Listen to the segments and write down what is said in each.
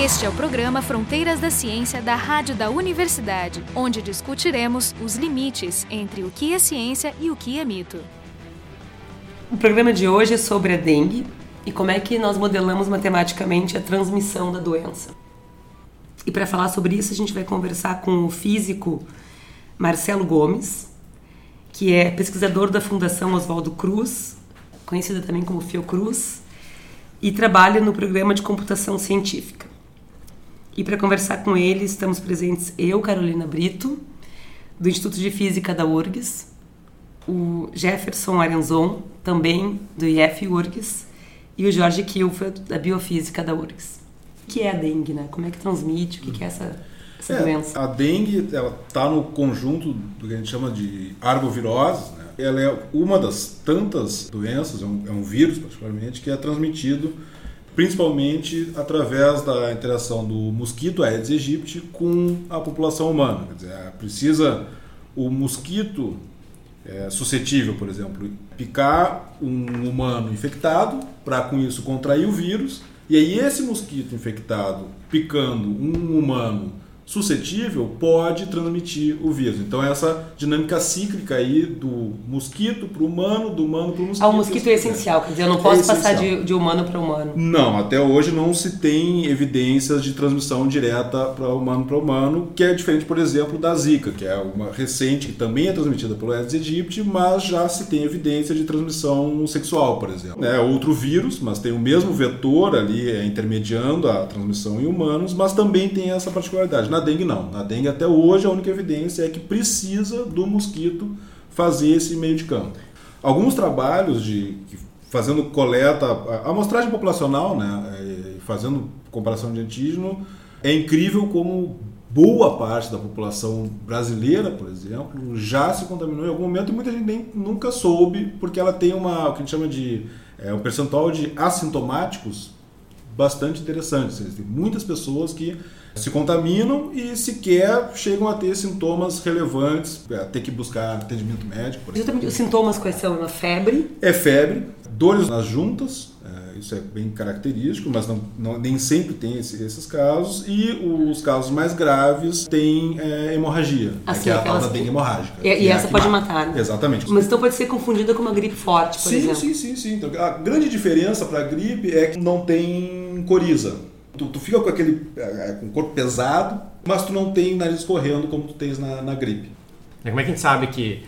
Este é o programa Fronteiras da Ciência da Rádio da Universidade, onde discutiremos os limites entre o que é ciência e o que é mito. O programa de hoje é sobre a dengue e como é que nós modelamos matematicamente a transmissão da doença. E para falar sobre isso, a gente vai conversar com o físico Marcelo Gomes, que é pesquisador da Fundação Oswaldo Cruz, conhecida também como Fiocruz, e trabalha no programa de computação científica. E para conversar com ele, estamos presentes eu, Carolina Brito, do Instituto de Física da URGS, o Jefferson Arenzon, também do IF URGS, e o Jorge Kilfeld, da Biofísica da URGS. O que é a dengue, né? Como é que transmite? O que é essa, essa é, doença? A dengue está no conjunto do que a gente chama de arbovirose. Né? Ela é uma das tantas doenças, é um, é um vírus particularmente, que é transmitido principalmente através da interação do mosquito Aedes aegypti com a população humana. Quer dizer, precisa o mosquito é, suscetível, por exemplo, picar um humano infectado para com isso contrair o vírus, e aí esse mosquito infectado picando um humano suscetível pode transmitir o vírus. Então essa dinâmica cíclica aí do mosquito para o humano, do humano para o mosquito. Ah, o mosquito é essencial, quer dizer, eu não posso é passar de, de, humano para humano. Não, até hoje não se tem evidências de transmissão direta para humano para humano, que é diferente, por exemplo, da Zika, que é uma recente que também é transmitida pelo Aedes aegypti, mas já se tem evidência de transmissão sexual, por exemplo. É outro vírus, mas tem o mesmo vetor ali é, intermediando a transmissão em humanos, mas também tem essa particularidade. Na dengue não. Na dengue até hoje a única evidência é que precisa do mosquito fazer esse meio de campo. Alguns trabalhos de fazendo coleta, a amostragem populacional, né, é, fazendo comparação de antígeno, é incrível como boa parte da população brasileira, por exemplo, já se contaminou em algum momento e muita gente nem, nunca soube, porque ela tem uma, o que a gente chama de é, um percentual de assintomáticos bastante interessante. Tem muitas pessoas que se contaminam e sequer chegam a ter sintomas relevantes, a ter que buscar atendimento médico. Justamente os sintomas quais são? Uma febre? É febre, dores nas juntas, é, isso é bem característico, mas não, não nem sempre tem esse, esses casos. E os casos mais graves têm é, hemorragia, assim, que é a tal da dengue hemorrágica. E, e é essa pode mata. matar, né? Exatamente. Mas então pode ser confundida com uma gripe forte, por sim, exemplo. Sim, sim, sim. Então, a grande diferença para a gripe é que não tem coriza. Tu, tu fica com aquele é, com o corpo pesado, mas tu não tem nariz correndo como tu tens na, na gripe. Como é que a gente sabe que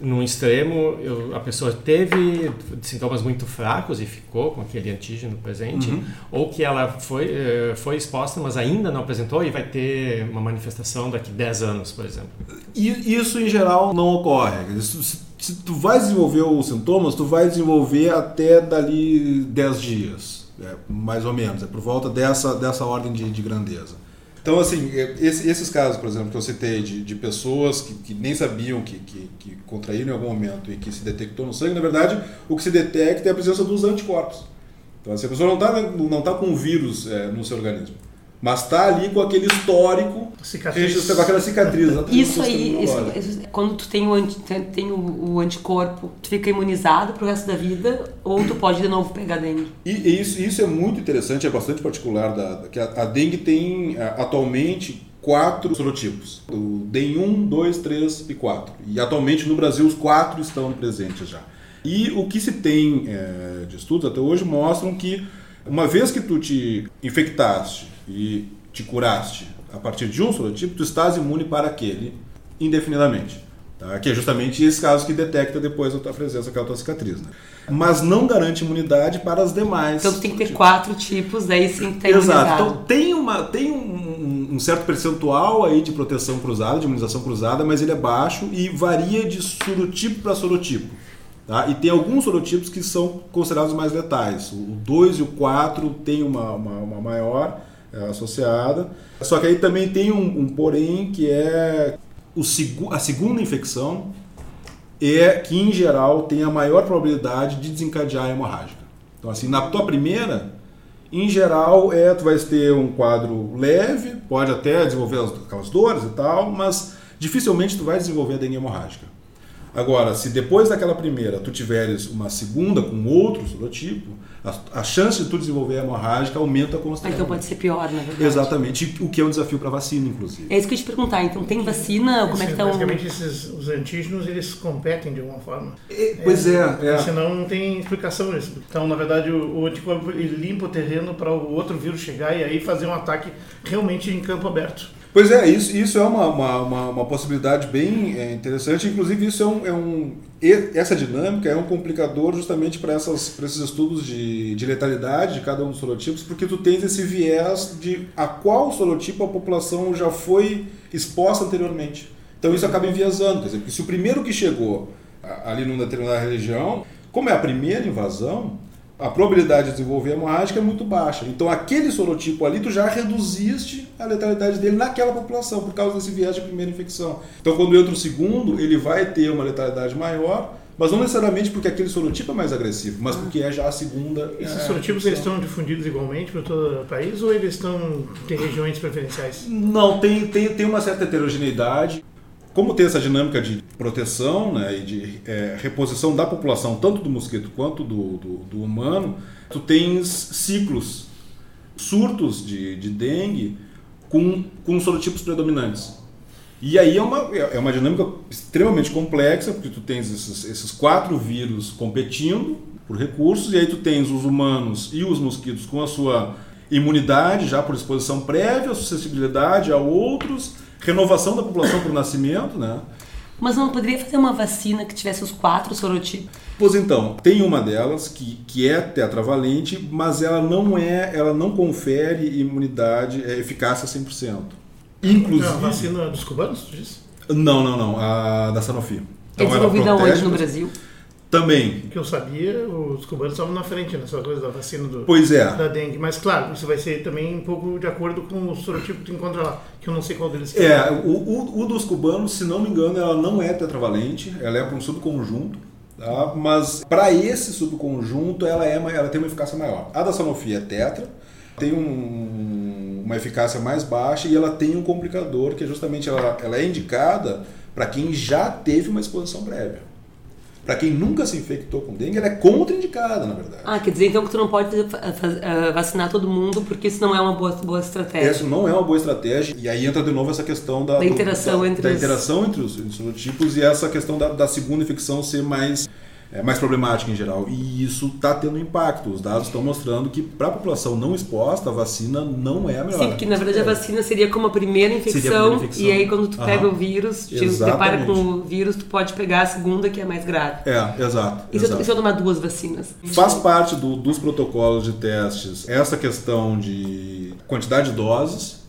no extremo eu, a pessoa teve sintomas muito fracos e ficou com aquele antígeno presente, uhum. ou que ela foi, eh, foi exposta, mas ainda não apresentou e vai ter uma manifestação daqui 10 anos, por exemplo? Isso em geral não ocorre. Se, se tu vai desenvolver os sintomas, tu vai desenvolver até dali 10 dias é, mais ou menos, é por volta dessa, dessa ordem de, de grandeza. Então, assim, é, esse, esses casos, por exemplo, que eu citei de, de pessoas que, que nem sabiam que, que, que, contraíram em algum momento e que se detectou no sangue, na verdade, o que se detecta é a presença dos anticorpos. Então, assim, a pessoa não está não tá com o vírus é, no seu organismo. Mas tá ali com aquele histórico, cicatriz. com aquela cicatriz. Isso aí, isso, isso, quando tu tem, o, anti, tem o, o, anticorpo, tu fica imunizado pro resto da vida ou tu pode de novo pegar dengue? E, e isso, isso é muito interessante, é bastante particular. Da, que a, a dengue tem atualmente quatro sorotipos: o DEN 1, 2, 3 e 4. E atualmente no Brasil os quatro estão presentes já. E o que se tem é, de estudos até hoje mostram que uma vez que tu te infectaste e te curaste a partir de um sorotipo, tu estás imune para aquele indefinidamente. Tá? Que é justamente esse caso que detecta depois a tua presença, aquela tua cicatriz. Né? Mas não garante imunidade para as demais. Então tu tem que ter quatro tipos, daí sim tem Exato. Então tem, uma, tem um, um, certo percentual aí de proteção cruzada, de imunização cruzada, mas ele é baixo e varia de sorotipo para sorotipo. Tá? E tem alguns sorotipos que são considerados mais letais. O 2 e o 4 tem uma, uma, uma maior é, associada. Só que aí também tem um, um porém que é o, a segunda infecção é que em geral tem a maior probabilidade de desencadear a hemorrágica. Então assim, na tua primeira, em geral, é tu vai ter um quadro leve, pode até desenvolver aquelas dores e tal, mas dificilmente tu vai desenvolver a dengue hemorrágica. Agora, se depois daquela primeira tu tiveres uma segunda com outro sorotipo, a, a chance de tu desenvolver a hemorrágica aumenta constantemente. então pode ser pior, na verdade. Exatamente, o que é um desafio para a vacina, inclusive. É isso que eu ia te perguntar. Então, tem vacina? Como é que Sim, estão... Basicamente, esses, os antígenos, eles competem de alguma forma. Pois é, é. Senão não tem explicação isso. Então, na verdade, o, o anticorpo limpa o terreno para o outro vírus chegar e aí fazer um ataque realmente em campo aberto. Pois é, isso, isso é uma, uma, uma, uma possibilidade bem é, interessante. Inclusive, isso é um, é um. Essa dinâmica é um complicador justamente para esses estudos de, de letalidade de cada um dos sorotipos, porque tu tens esse viés de a qual sorotipo a população já foi exposta anteriormente. Então isso acaba enviesando. Dizer, porque se o primeiro que chegou ali numa determinada região, como é a primeira invasão, a probabilidade de desenvolver hemorrágica é muito baixa. Então, aquele sorotipo ali, tu já reduziste a letalidade dele naquela população, por causa desse viés de primeira infecção. Então, quando entra o segundo, ele vai ter uma letalidade maior, mas não necessariamente porque aquele sorotipo é mais agressivo, mas porque é já a segunda. Esses é, sorotipos eles estão difundidos igualmente para todo o país ou eles estão tem regiões preferenciais? Não, tem, tem, tem uma certa heterogeneidade. Como tem essa dinâmica de proteção né, e de é, reposição da população, tanto do mosquito quanto do, do, do humano, tu tens ciclos, surtos de, de dengue com, com sorotipos predominantes. E aí é uma, é uma dinâmica extremamente complexa, porque tu tens esses, esses quatro vírus competindo por recursos, e aí tu tens os humanos e os mosquitos com a sua imunidade já por exposição prévia, suscetibilidade a outros, renovação da população por nascimento, né? Mas não poderia fazer uma vacina que tivesse os quatro sorotipos? Pois então, tem uma delas que, que é tetravalente, mas ela não é, ela não confere imunidade, é, eficácia 100%. Inclusive, Não, a vacina dos cubanos, tu disse? não, não, não, a da Sanofi. É Então, ela desenvolvida protege- onde no Brasil? Também. Que eu sabia, os cubanos estavam na frente nessa coisa da vacina do, Pois é. da dengue. Mas claro, isso vai ser também um pouco de acordo com o sorotipo que tu encontra lá, que eu não sei qual deles que É, o, o, o dos cubanos, se não me engano, ela não é tetravalente, ela é para um subconjunto, tá? mas para esse subconjunto ela, é, ela tem uma eficácia maior. A da Sanofi é tetra, tem um- uma eficácia mais baixa e ela tem um complicador que é justamente ela, ela é indicada para quem já teve uma exposição prévia. Para quem nunca se infectou com dengue, ela é contraindicada, na verdade. Ah, quer dizer então que tu não pode ah, vacinar todo mundo porque isso não é uma boa, boa estratégia. Essa não é uma boa estratégia. E aí entra de novo essa questão da, Da interação da, entre da os- interação entre os, entre os sorotipos e essa questão da, da segunda infecção ser mais, é, mais problemática em geral. E isso está tendo impacto. Os dados estão mostrando que para a população não exposta, a vacina não é a melhor. Sim, porque na verdade a vacina seria como a primeira infecção, a primeira infecção. e aí quando tu pega Aham. o vírus, te Exatamente. depara com o vírus, tu pode pegar a segunda que é mais grave. É, exato. E se eu, exato. se eu tomar duas vacinas? Faz parte do- dos protocolos de testes essa questão de quantidade de doses.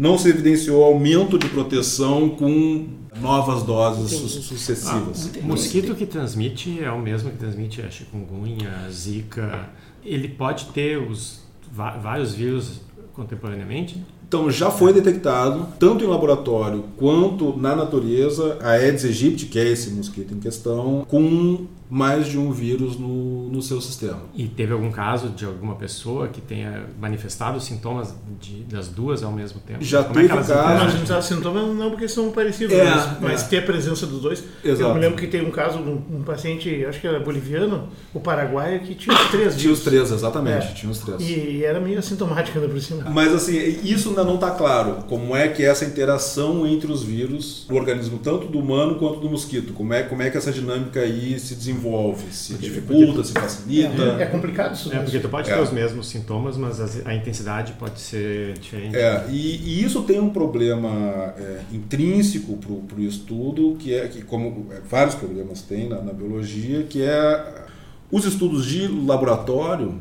Não se evidenciou aumento de proteção com novas doses su- sucessivas. O mosquito que transmite é o mesmo que transmite a chikungunya, a zika. Ele pode ter os vários vírus contemporaneamente? Então já foi detectado, tanto em laboratório quanto na natureza, a Aedes aegypti, que é esse mosquito em questão, com mais de um vírus no, no seu sistema. E teve algum caso de alguma pessoa que tenha manifestado sintomas de- das duas ao mesmo tempo? Já Como é que teve elas caso. Não, a gente sabe sintomas não porque são parecidos, É, mas, mas é. ter a presença dos dois. Exato. Eu me lembro que tem um caso de um, um paciente, acho que era boliviano, o paraguaio, que tinha os três Tinha os três, exatamente, É. tinha os três. E era meio assintomático ainda por cima. Mas assim, isso ainda não está claro. Como é que é essa interação entre os vírus no organismo, tanto do humano quanto do mosquito? Como é, como é que essa dinâmica aí se desenvolve? Se dificulta, se facilita? É complicado isso. É, porque tu pode É. ter os mesmos sintomas, mas as- a intensidade pode ser diferente. É, e, e isso tem um problema é, intrínseco para o estudo, que é que como é, vários problemas tem na, na biologia, que é os estudos de laboratório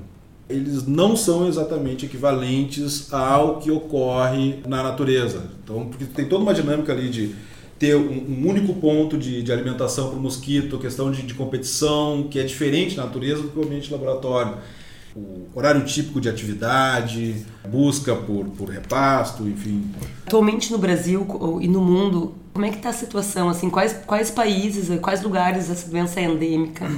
eles não são exatamente equivalentes ao que ocorre na natureza. Então, porque tem toda uma dinâmica ali de ter um, um único ponto de, de alimentação para o mosquito, questão de, de competição, que é diferente na natureza do que o ambiente laboratório o horário típico de atividade, busca por, por repasto, enfim. Atualmente no Brasil e no mundo, como é que está a situação? Assim, quais, quais países, quais lugares essa doença é endêmica?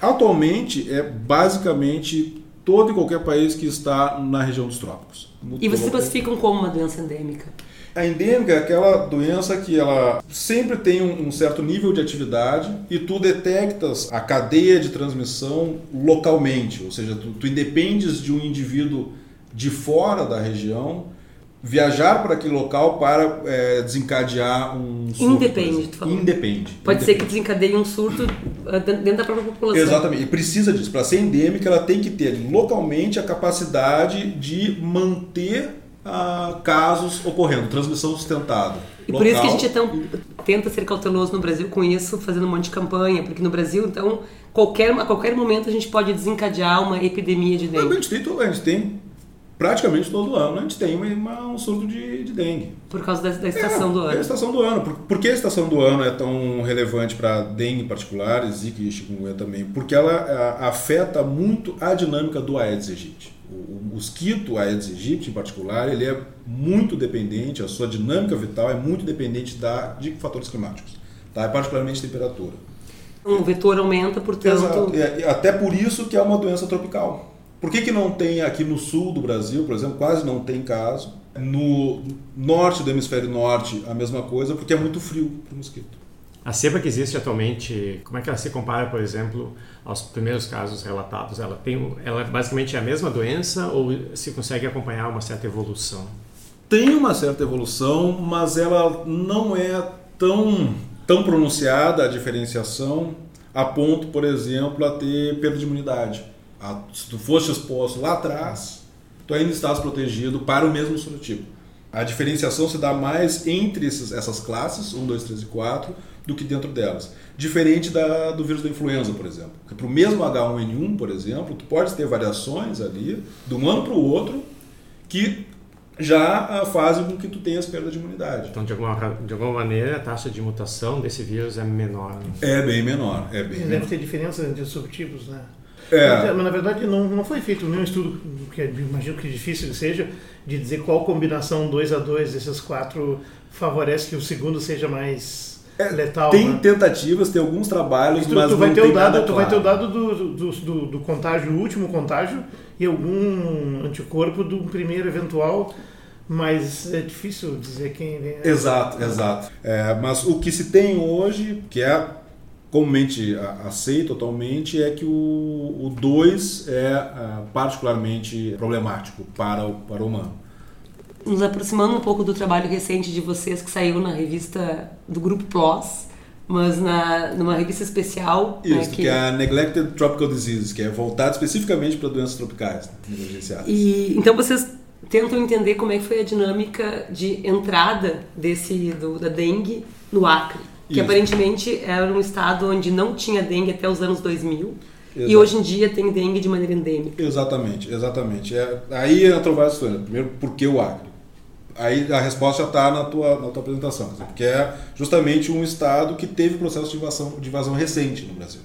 Atualmente é basicamente todo e qualquer país que está na região dos trópicos. E vocês classificam como uma doença endêmica? A endêmica é aquela doença que ela sempre tem um certo nível de atividade e tu detectas a cadeia de transmissão localmente, ou seja, tu, tu independes de um indivíduo de fora da região viajar para aquele local para é, desencadear um surto. Independe, tu falou. Independe. Pode independe. ser que desencadeie um surto ah, dentro da própria população. Exatamente. E precisa disso. Para ser endêmica, ela tem que ter localmente a capacidade de manter ah, casos ocorrendo, transmissão sustentada. E por isso que a gente é tão, tenta ser cauteloso no Brasil com isso, fazendo um monte de campanha, porque no Brasil, então, qualquer, a qualquer momento a gente pode desencadear uma epidemia de dengue. A gente tem, a gente tem praticamente todo ano a gente tem uma, um surto de, de, dengue. Por causa da, da estação é, do ano. É a estação do ano. Por, por que a estação do ano é tão relevante para dengue em particular, zika e chikungunya também? Porque ela a, afeta muito a dinâmica do Aedes aegypti. O, o, mosquito Aedes aegypti, em particular, ele é muito dependente, a sua dinâmica vital é muito dependente da, de fatores climáticos, tá? É particularmente temperatura. Um vetor aumenta, portanto... Exato. É, até por isso que é uma doença tropical. Por que, que não tem aqui no sul do Brasil, por exemplo, quase não tem caso? No norte do hemisfério norte, a mesma coisa, porque é muito frio para o mosquito. A cepa que existe atualmente, como é que ela se compara, por exemplo, aos primeiros casos relatados? Ela tem, ela basicamente é a mesma doença ou se consegue acompanhar uma certa evolução? Tem uma certa evolução, mas ela não é tão, tão pronunciada a diferenciação a ponto, por exemplo, a ter perda de imunidade a, se tu fosse exposto lá atrás, tu ainda estás protegido para o mesmo sorotipo. A diferenciação se dá mais entre esses, essas classes, 1, 2, 3 e 4, do que dentro delas. Diferente da, do vírus da influenza, por exemplo. Para o mesmo H1N1, por exemplo, tu pode ter variações ali, de um ano para o outro, que já fazem com que tu tenhas perda de imunidade. Então, de alguma, de alguma maneira, a taxa de mutação desse vírus é menor. Né? É bem menor. É bem Deve menor. ter diferença entre os subtipos, né? É. Mas, na verdade não, não foi feito nenhum estudo, que imagino que difícil seja, de dizer qual combinação 2 a 2 desses quatro favorece que o segundo seja mais É, letal. Tem né? tentativas, tem alguns trabalhos, Tu, mas tu vai não ter tem o dado, nada tu vai ter o dado do, do, do, do contágio, do último contágio, e algum anticorpo do primeiro eventual, mas é difícil dizer quem vem. Exato, exato. É, mas o que se tem hoje, que é comumente aceito atualmente, é que o 2 é ah, particularmente problemático para o, para o humano. Nos aproximando um pouco do trabalho recente de vocês, que saiu na revista do Grupo PLOS, mas na, numa revista especial. né, Isso, que... é a Neglected Tropical Diseases, que é voltado especificamente para doenças tropicais né, negligenciadas. E então vocês tentam entender como é que foi a dinâmica de entrada desse do, da dengue no Acre, que aparentemente era um estado onde não tinha dengue até os anos 2000 e Exato. hoje em dia tem dengue de maneira endêmica. Exatamente, exatamente. É, aí entram várias questões. Primeiro, por que o Acre? Aí a resposta já está na tua, na tua apresentação, porque é justamente um estado que teve processo de invasão, de invasão recente no Brasil.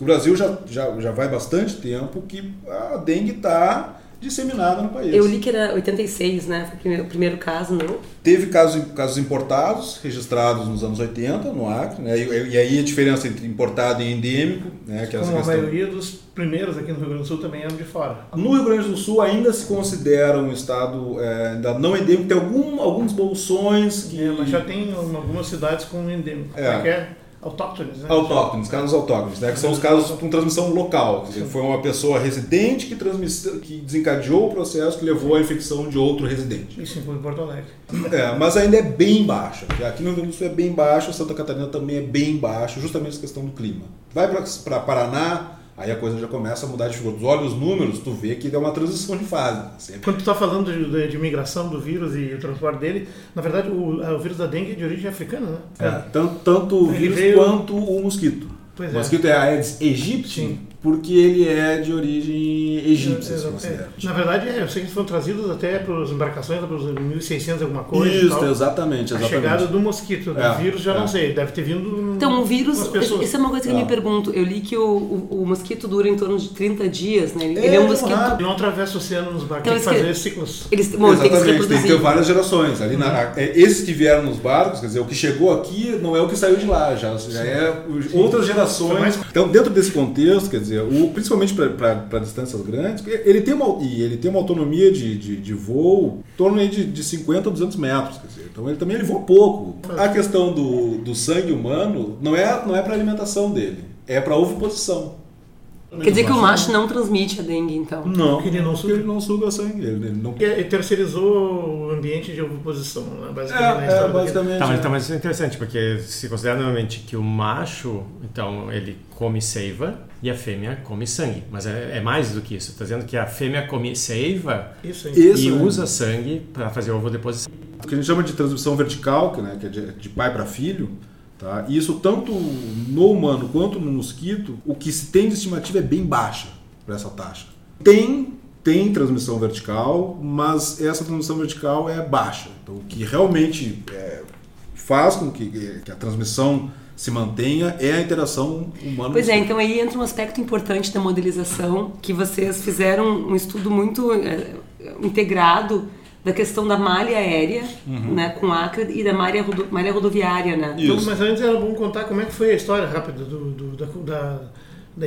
O Brasil já, já, já vai bastante tempo que a dengue está disseminada no país. Eu li que era 86, né? Foi o primeiro, o primeiro caso, não? Teve casos, casos importados, registrados nos anos 80, no Acre, né? e, e aí a diferença entre importado e endêmico, né? que é essa Como a questão. maioria dos primeiros aqui no Rio Grande do Sul também eram de fora. No Rio Grande do Sul ainda se considera um estado é, ainda não endêmico, tem algum, alguns bolsões que... É, mas já tem algumas cidades com endêmico. É. Como é que é? Autóctones, né? Autóctones, casos autóctones, né? que são os casos com transmissão local. Dizer, foi uma pessoa residente que, transmiss... que desencadeou o processo que levou à infecção de outro residente. Isso em Porto Alegre. É, mas ainda é bem baixa. Aqui no Rio Grande do Sul é bem baixo, Santa Catarina também é bem baixo, justamente essa questão do clima. Vai para Paraná, aí a coisa já começa a mudar de figura. Tu olha os números, tu vê que é uma transição de fase. Sempre. Quando tu está falando de, de, de migração do vírus e o transporte dele, na verdade o, o vírus da dengue é de origem africana, né? É, tanto, tanto o vírus veio- quanto o mosquito. Pois o é. mosquito é Aedes aegypti. Porque ele é de origem egípcia, se É, considera. Na verdade, é, eu sei que eles foram trazidos até pelas embarcações, pelos 1600 alguma coisa. e Isso, tal. exatamente, A exatamente. chegada do mosquito, do É, vírus, já é. não sei. Deve ter vindo. Então, o vírus, isso é uma coisa que eu me pergunto. Eu li que o, o, o mosquito dura em torno de 30 dias, né? Ele É, é um é mosquito. rápido. Não atravessa o oceano nos barcos, Então, tem que fazer ciclos. Eles, bom, ele tem Exatamente, tem que ter várias gerações. Ali na- é, esses que vieram nos barcos, quer dizer, o que chegou aqui não é o que saiu de lá, já, já é os- outras gerações. Então, dentro desse contexto, quer dizer, dizer, o, principalmente para distâncias grandes, ele tem uma, e ele tem uma autonomia de, de, de voo em torno de, de 50 a 200 metros. Quer dizer, então ele também ele voa pouco. A questão do, do sangue humano não é, não é para alimentação dele, é para oviposição. Quer dizer que o macho não transmite a dengue, então? Não, Porque ele não suga. ele não suga sangue. Ele, ele não... Ele terceirizou o ambiente de oposição, né? basicamente. É, é basicamente. Tá, mas, tá, mas isso é interessante, porque se considera normalmente que o macho, então, ele come seiva e a fêmea come sangue. Mas é, é mais do que isso. Está dizendo que a fêmea come seiva Isso. Isso, e né? usa sangue para fazer ovodeposição. O que a gente chama de transmissão vertical, que, né, que é de, de pai para filho, tá? E isso tanto no humano quanto no mosquito, o que se tem de estimativa é bem baixa para essa taxa. Tem tem transmissão vertical, mas essa transmissão vertical é baixa. Então, o que realmente é, faz com que, que a transmissão se mantenha é a interação humana. Pois é, então aí entra um aspecto importante da modelização, que vocês fizeram um estudo muito eh, integrado da questão da malha aérea, né, com Acre, e da malha, rodo- malha rodoviária, né? Isso. Então, mas antes era bom contar como é que foi a história rápida do, do- da, da-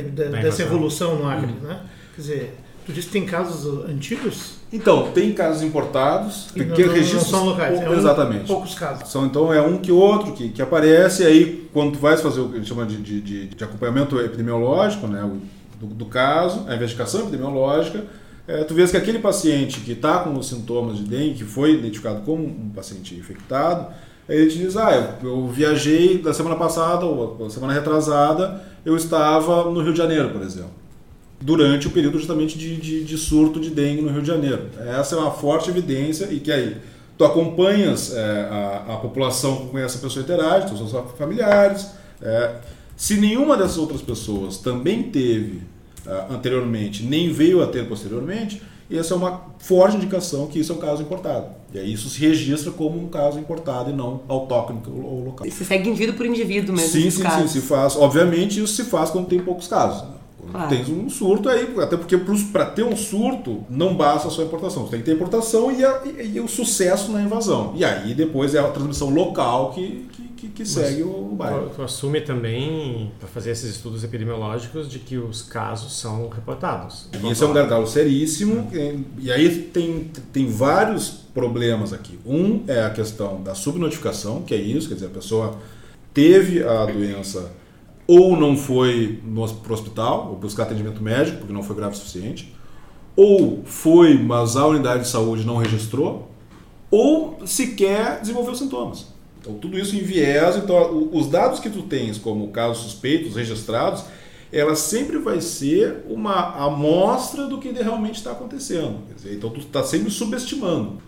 da- da- dessa evolução no Acre, né? Quer dizer, tu disse que tem casos antigos? Então, tem casos importados, E que não, não registros são locais, é um- exatamente. poucos casos. São, então é um que outro que, que aparece, e aí quando tu vais fazer o que a gente chama de, de, de- acompanhamento epidemiológico né, do, do caso, a investigação epidemiológica, é, tu vês que aquele paciente que está com os sintomas de dengue, que foi identificado como um paciente infectado, ele te diz, ah, eu, eu viajei da semana passada ou semana retrasada, eu estava no Rio de Janeiro, por exemplo durante o período justamente de, de, de surto de dengue no Rio de Janeiro. Essa é uma forte evidência e que aí tu acompanhas é, a, a população com essa pessoa interage, tu seus familiares. é, se nenhuma dessas outras pessoas também teve ah, anteriormente, nem veio a ter posteriormente, essa é uma forte indicação que isso é um caso importado. E aí isso se registra como um caso importado e não autóctone ou local. Se segue indivíduo por indivíduo mesmo, Sim, sim, sim, casos. se faz. Obviamente isso se faz quando tem poucos casos. né? Claro. tens um surto, aí, até porque para ter um surto não basta só a importação. Você tem que ter importação e, a- e- e o sucesso na invasão. E aí depois é a transmissão local que, que, que- segue o bairro. Tu, assume também, para fazer esses estudos epidemiológicos, de que os casos são reportados. E esse é um gargalo seríssimo. E, e aí tem, tem vários problemas aqui. Um é a questão da subnotificação, que é isso, quer dizer, a pessoa teve a doença ou não foi no, pro hospital, ou buscar atendimento médico, porque não foi grave o suficiente, ou foi, mas a unidade de saúde não registrou, ou sequer desenvolveu sintomas. Então, tudo isso enviesa. Então, o- os dados que tu tens como casos suspeitos, registrados, ela sempre vai ser uma amostra do que realmente está acontecendo. Dizer, então, tu está sempre subestimando.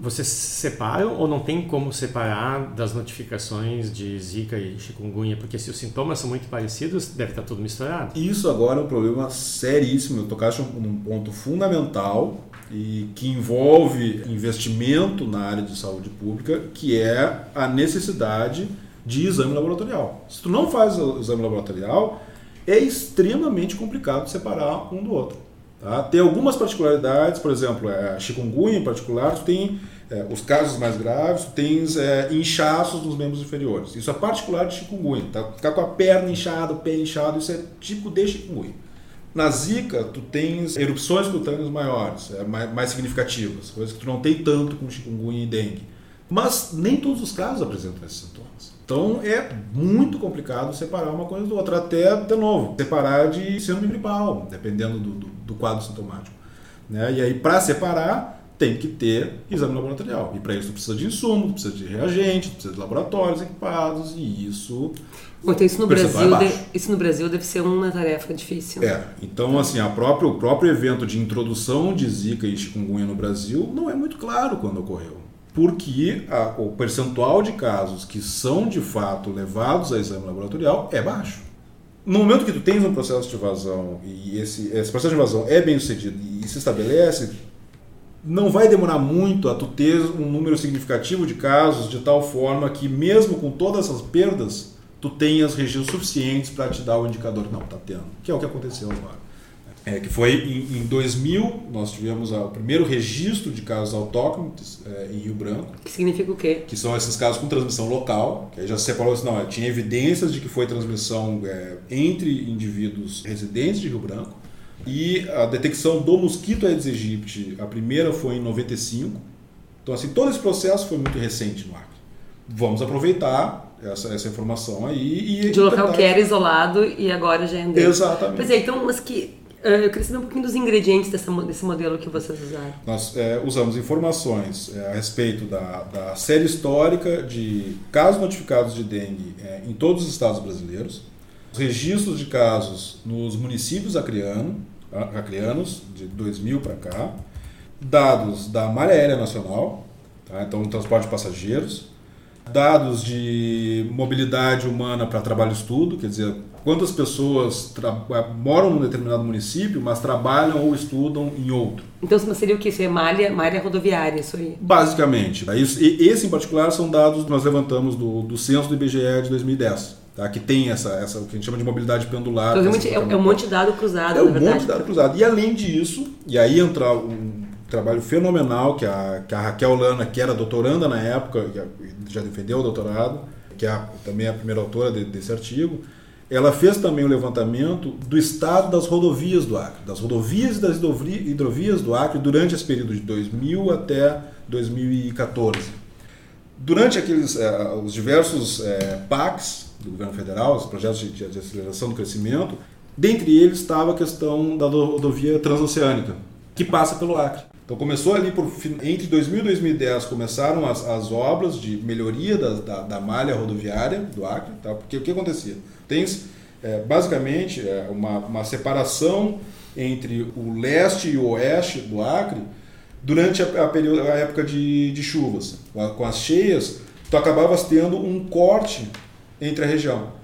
Vocês separam ou não tem como separar das notificações de Zika e chikungunya? Porque se os sintomas são muito parecidos, deve estar tudo misturado. Isso agora é um problema seríssimo. Eu tocaste num ponto fundamental e que envolve investimento na área de saúde pública, que é a necessidade de exame laboratorial. Se tu não faz o exame laboratorial, é extremamente complicado separar um do outro. Tá? Tem algumas particularidades, por exemplo, a chikungunya em particular, tu tem é, os casos mais graves, tu tens é, inchaços nos membros inferiores. Isso é particular de chikungunya. Tá? Ficar com a perna inchada, o pé inchado, isso é típico de chikungunya. Na zika, tu tens erupções cutâneas maiores, é, mais, mais significativas, coisas que tu não tem tanto com chikungunya e dengue. Mas nem todos os casos apresentam esses sintomas. Então é muito complicado separar uma coisa do outra. Até, de novo, separar de síndrome gripal, dependendo do, do, do quadro sintomático. Né? E aí, para separar, tem que ter exame laboratorial. E para isso, precisa de insumos, tu precisa de reagentes, tu precisa de laboratórios equipados, e isso então isso no, percentual Brasil é de- isso no Brasil deve ser uma tarefa difícil. É, então assim, a própria, o próprio evento de introdução de Zika e chikungunya no Brasil não é muito claro quando ocorreu. Porque a- o percentual de casos que são de fato levados a exame laboratorial é baixo. No momento que tu tens um processo de invasão e esse, esse processo de invasão é bem sucedido e se estabelece, não vai demorar muito a tu ter um número significativo de casos de tal forma que mesmo com todas essas perdas, tu tenhas registros suficientes para te dar o indicador que não está tendo, que é o que aconteceu agora. É, que foi em, em 2000, nós tivemos o primeiro registro de casos autóctones é, em Rio Branco. Que significa o quê? Que são esses casos com transmissão local, que aí já se separou assim, não, tinha evidências de que foi transmissão é, entre indivíduos residentes de Rio Branco. E a detecção do mosquito Aedes aegypti, a primeira foi em 95. Então, assim, todo esse processo foi muito recente no Acre. Vamos aproveitar essa, essa informação aí e... De local tentar... que era isolado e agora já é endêmico. Exatamente. Pois é, então, mas que é, eu queria saber um pouquinho dos ingredientes dessa, desse modelo que vocês usaram. Nós é, usamos informações é, a respeito da, da, série histórica de casos notificados de dengue é, em todos os estados brasileiros, os registros de casos nos municípios acriano, acrianos, de 2000 para cá, dados da Malha Aérea Nacional, tá? então transporte de passageiros, dados de mobilidade humana para trabalho e estudo, quer dizer, quantas pessoas moram num determinado município, mas trabalham ou estudam em outro. Então seria o que? Isso é malha, malha rodoviária, isso aí? Basicamente. Isso, e esse em particular são dados que nós levantamos do, do censo do IBGE de 2010. Tá, que tem essa, essa, o que a gente chama de mobilidade pendular. Então, é, é, um monte de dado cruzado, É um monte de dado cruzado. E além disso, e aí entra um trabalho fenomenal que a, que a Raquel Lana, que era doutoranda na época, já defendeu o doutorado, que é também é a primeira autora de, desse artigo, ela fez também o levantamento do estado das rodovias do Acre, das rodovias e das hidrovias do Acre durante esse período de 2000 até 2014. Durante aqueles eh, os diversos eh, PACs do governo federal, os projetos de, de, aceleração do crescimento, dentre eles estava a questão da rodovia transoceânica, que passa pelo Acre. Então começou ali por entre 2000 e 2010 começaram as, as obras de melhoria da, da, da malha rodoviária do Acre, tá? porque o que acontecia? Tens é, basicamente é, uma, uma separação entre o leste e o oeste do Acre durante a, a, período, a época de, de chuvas. Com as cheias, tu acabavas tendo um corte entre a região.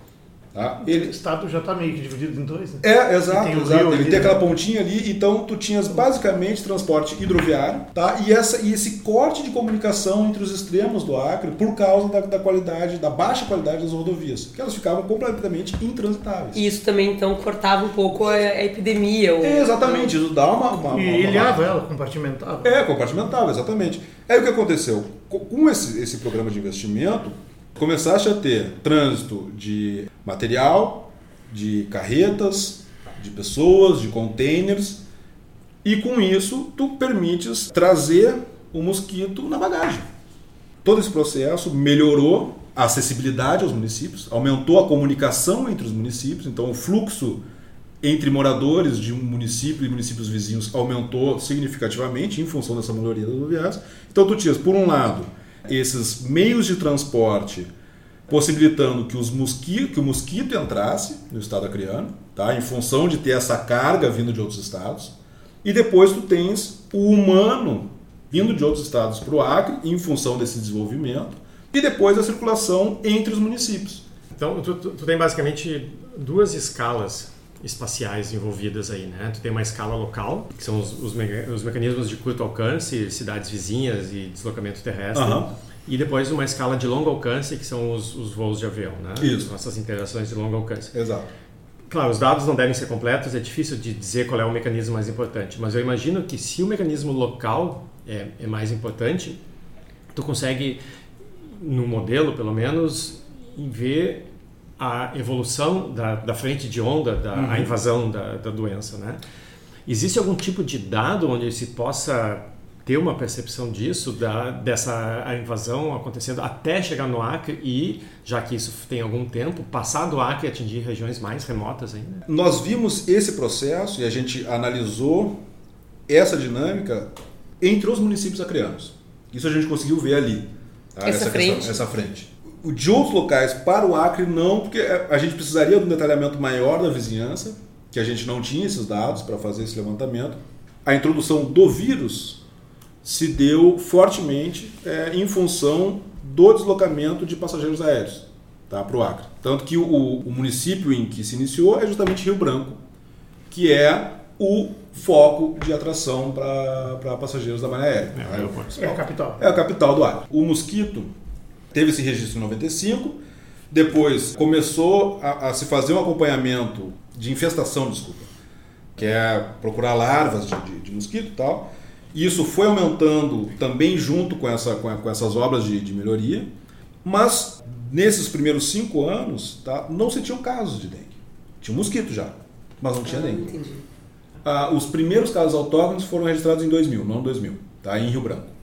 Tá? Ele... O estado já está meio que dividido em dois, né? É, exato. Tem exato. Ele ali, tem né? aquela pontinha ali, então tu tinhas basicamente transporte hidroviário, tá? E, essa, e esse corte de comunicação entre os extremos do Acre por causa da, da qualidade, da baixa qualidade das rodovias, que elas ficavam completamente intransitáveis. E isso também, então, cortava um pouco a, a epidemia. Ou... É, exatamente, isso dá uma... uma, uma e ilhava ela, compartimentava. É, compartimentava, exatamente. Aí o que aconteceu? Com esse, esse programa de investimento, começaste a ter trânsito de material, de carretas, de pessoas, de containers, e com isso tu permites trazer o mosquito na bagagem. Todo esse processo melhorou a acessibilidade aos municípios, aumentou a comunicação entre os municípios, então o fluxo entre moradores de um município e municípios vizinhos aumentou significativamente em função dessa melhoria das rodoviárias. Então tu tinhas, por um lado, esses meios de transporte possibilitando que, os mosquito, que o mosquito entrasse no estado acreano, tá? em função de ter essa carga vindo de outros estados. E depois tu tens o humano vindo de outros estados para o Acre, em função desse desenvolvimento. E depois a circulação entre os municípios. Então, tu, tu, tu tem basicamente duas escalas espaciais envolvidas aí, né? Tu tem uma escala local, que são os, os, os mecanismos de curto alcance, cidades vizinhas e deslocamento terrestre. Uhum. E depois uma escala de longo alcance, que são os, os voos de avião, né? Isso. Essas interações de longo alcance. Exato. Claro, os dados não devem ser completos, é difícil de dizer qual é o mecanismo mais importante, mas eu imagino que se o mecanismo local é, é mais importante, tu consegue, no modelo pelo menos, ver a evolução da, da frente de onda, da uhum. a invasão da, da doença, né? Existe algum tipo de dado onde se possa ter uma percepção disso, da, dessa invasão acontecendo até chegar no Acre e, já que isso tem algum tempo, passar do Acre e atingir regiões mais remotas ainda? Nós vimos esse processo e a gente analisou essa dinâmica entre os municípios acreanos. Isso a gente conseguiu ver ali. Tá? Essa, essa, frente. Questão, essa frente de outros locais para o Acre, não, porque a gente precisaria de um detalhamento maior da vizinhança, que a gente não tinha esses dados para fazer esse levantamento. A introdução do vírus se deu fortemente é, em função do deslocamento de passageiros aéreos tá, para o Acre. Tanto que o, o município em que se iniciou é justamente Rio Branco, que é o foco de atração para passageiros da malha aérea. É, é, a capital. É a capital do Acre. O mosquito teve esse registro em 95, depois começou a, a se fazer um acompanhamento de infestação, desculpa, que é procurar larvas de, de, de mosquito e tal. Isso foi aumentando também junto com, essa, com, com essas obras de, de, melhoria, mas nesses primeiros cinco anos tá, não se tinham casos de dengue. Tinha mosquito já, mas não tinha ah, dengue. Entendi. Ah, os primeiros casos autóctonos foram registrados em 2000, não 2000, tá, em Rio Branco.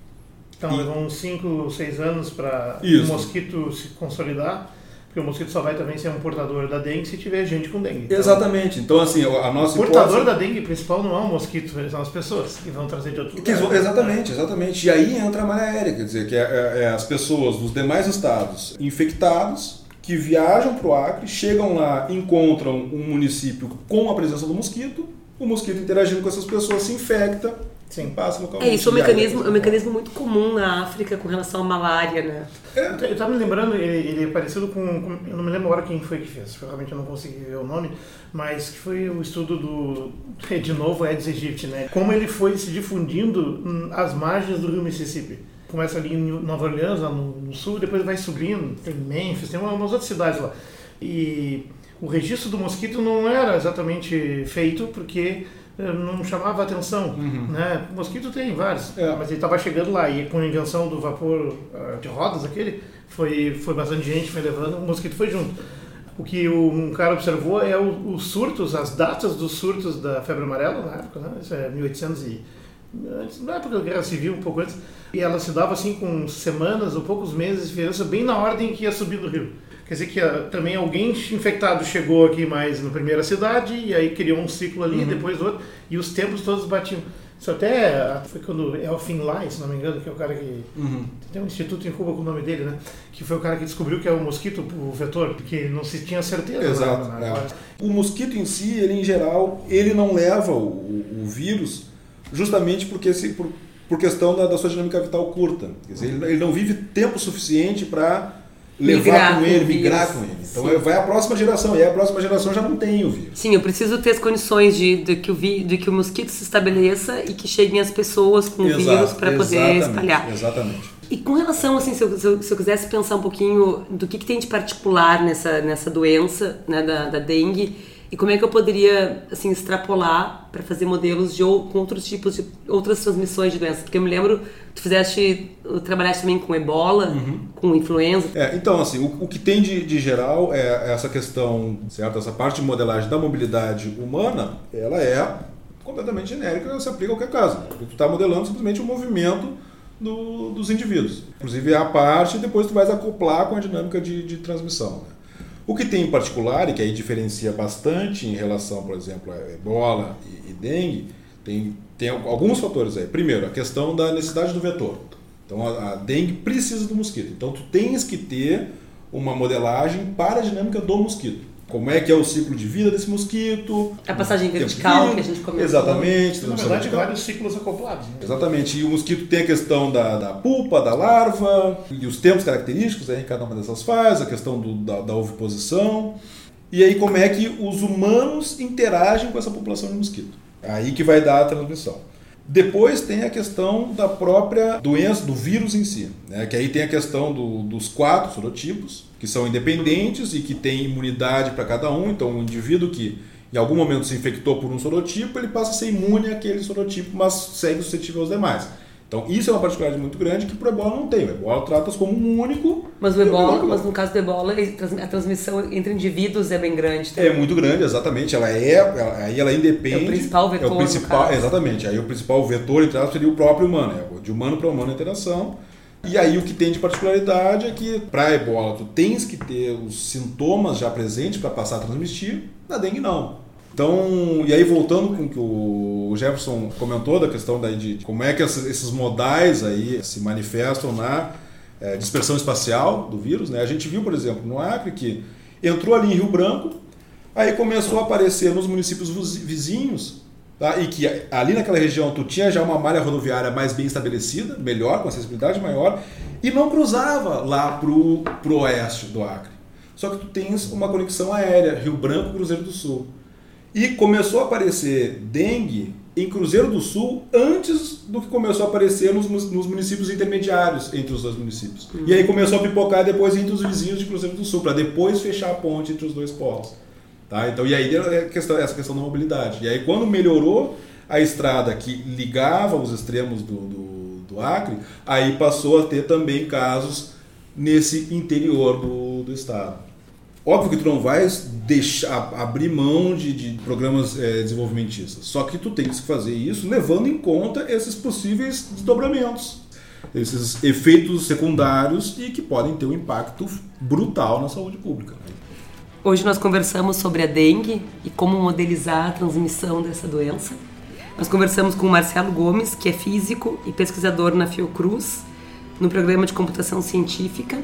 Então, levou uns 5, 6 anos para o mosquito se consolidar. Porque o mosquito só vai também ser um portador da dengue se tiver gente com dengue. Então, Exatamente. Então, assim, a nossa O portador hipótese... da dengue principal não é o mosquito, são as pessoas que vão trazer de outro lugar. Exatamente, exatamente. E aí entra a malha aérea, quer dizer, que é, é, é as pessoas dos demais estados infectados que viajam para o Acre, chegam lá, encontram um município com a presença do mosquito, o mosquito interagindo com essas pessoas se infecta Sim, passa no É, isso é um mecanismo, é um mecanismo muito comum na África com relação à malária, né? É. Eu estava me lembrando, ele, ele é parecido com, com, Eu não me lembro agora quem foi que fez, realmente eu não consegui ver o nome, mas que foi o estudo do. De novo, Aedes aegypti, né? Como ele foi se difundindo às margens do rio Mississippi. Começa ali em Nova Orleans, lá no, no sul, depois vai subindo, tem Memphis, tem umas outras cidades lá. E o registro do mosquito não era exatamente feito porque não chamava atenção. Uhum. Né? Mosquito tem vários, é. mas ele estava chegando lá e com a invenção do vapor uh, de rodas aquele, foi, foi bastante gente, foi levando, o mosquito foi junto. O que um cara observou é os surtos, as datas dos surtos da febre amarela na época, né? isso é 1800 e... Na época da Guerra Civil, um pouco antes, e ela se dava assim com semanas ou poucos meses de diferença, bem na ordem que ia subir do rio. Quer dizer que uh, também alguém infectado chegou aqui mais na primeira cidade e aí criou um ciclo ali, uhum. depois outro, e os tempos todos batiam. Isso até ah, foi quando Elfin Lai, se não me engano, que é o cara que. Uhum. Tem um instituto em Cuba com o nome dele, né? Que foi o cara que descobriu que é o mosquito, o vetor, porque não se tinha certeza. Né? Exato. Na, é. O mosquito em si, ele em geral, ele não leva o, o, o vírus justamente porque se, por, por questão da, da, sua dinâmica vital curta. Quer dizer, ele, ele não vive tempo suficiente para levar com ele, migrar com ele. Então Sim. vai a próxima geração, e a próxima geração já não tem o vírus. Sim, eu preciso ter as condições de, de, que, o vi, de que o mosquito se estabeleça e que cheguem as pessoas com o vírus para poder espalhar. Exatamente. E com relação, assim, se eu, se eu, se eu quisesse pensar um pouquinho do que, que, tem de particular nessa, nessa doença, né, da, da dengue, e como é que eu poderia assim extrapolar para fazer modelos de com outros tipos de outras transmissões de doenças? Porque eu me lembro tu fizeste trabalhaste também com ebola, uhum. com influenza. É, então assim, o, o que tem de, de, geral é essa questão, certo? Essa parte de modelagem da mobilidade humana, ela é completamente genérica, se aplica a qualquer caso. Tu está modelando simplesmente o movimento do, dos indivíduos. Inclusive é a parte e depois tu vais acoplar com a dinâmica de, de transmissão. Né? O que tem em particular, e que aí diferencia bastante em relação, por exemplo, a ebola e, e dengue, tem, tem alguns fatores aí. Primeiro, a questão da necessidade do vetor. Então, a, a dengue precisa do mosquito. Então, tu tens que ter uma modelagem para a dinâmica do mosquito como é que é o ciclo de vida desse mosquito. A passagem vertical que a gente comentou. Exatamente. Na verdade, vários ciclos acoplados. Né? Exatamente. E o mosquito tem a questão da, da pulpa, da larva, e os tempos característicos aí em cada uma dessas fases, a questão do, da, da oviposição. E aí como é que os humanos interagem com essa população de mosquito. Aí que vai dar a transmissão. Depois tem a questão da própria doença, do vírus em si, né? que aí tem a questão do, dos quatro sorotipos, que são independentes e que têm imunidade para cada um. Então, um indivíduo que em algum momento se infectou por um sorotipo, ele passa a ser imune àquele sorotipo, mas segue suscetível aos demais. Então, isso é uma particularidade muito grande que para o ebola não tem. O ebola trata-se como um único. Mas, o ebola, mas no caso do ebola, a transmissão entre indivíduos é bem grande. Também. É muito grande, exatamente. Ela é, ela, aí ela independe. É o principal vetor. É o principal, exatamente. Aí o principal vetor, entre aspas, seria o próprio humano. É de humano para humano a interação. E aí o que tem de particularidade é que para ebola tu tens que ter os sintomas já presentes para passar a transmitir, na dengue não. Então, e aí voltando com o que o Jefferson comentou da questão daí de como é que esses modais aí se manifestam na é, dispersão espacial do vírus, né? A gente viu, por exemplo, no Acre que entrou ali em Rio Branco, aí começou a aparecer nos municípios vizinhos, tá? e que ali naquela região tu tinha já uma malha rodoviária mais bem estabelecida, melhor, com acessibilidade maior, e não cruzava lá pro, pro oeste do Acre. Só que tu tens uma conexão aérea, Rio Branco, Cruzeiro do Sul. E começou a aparecer dengue em Cruzeiro do Sul antes do que começou a aparecer nos, nos municípios intermediários entre os dois municípios. Uhum. E aí começou a pipocar depois entre os vizinhos de Cruzeiro do Sul, para depois fechar a ponte entre os dois polos. Tá? Então, e aí é questão, essa questão da mobilidade. E aí quando melhorou a estrada que ligava os extremos do, do, do Acre, aí passou a ter também casos nesse interior do, do estado. Óbvio que tu não vai deixar abrir mão de, de programas é, desenvolvimentistas, só que tu tem que fazer isso levando em conta esses possíveis desdobramentos, esses efeitos secundários e que podem ter um impacto brutal na saúde pública. Hoje nós conversamos sobre a dengue e como modelizar a transmissão dessa doença. Nós conversamos com o Marcelo Gomes, que é físico e pesquisador na Fiocruz, no programa de computação científica.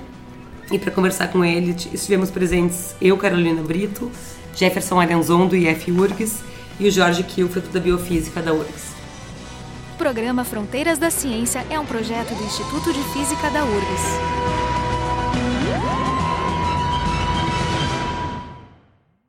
E para conversar com ele, estivemos presentes eu, Carolina Brito, Jefferson Arianzon, do IF URGS, e o Jorge Kilfeld, da Biofísica da URGS. O programa Fronteiras da Ciência é um projeto do Instituto de Física da URGS.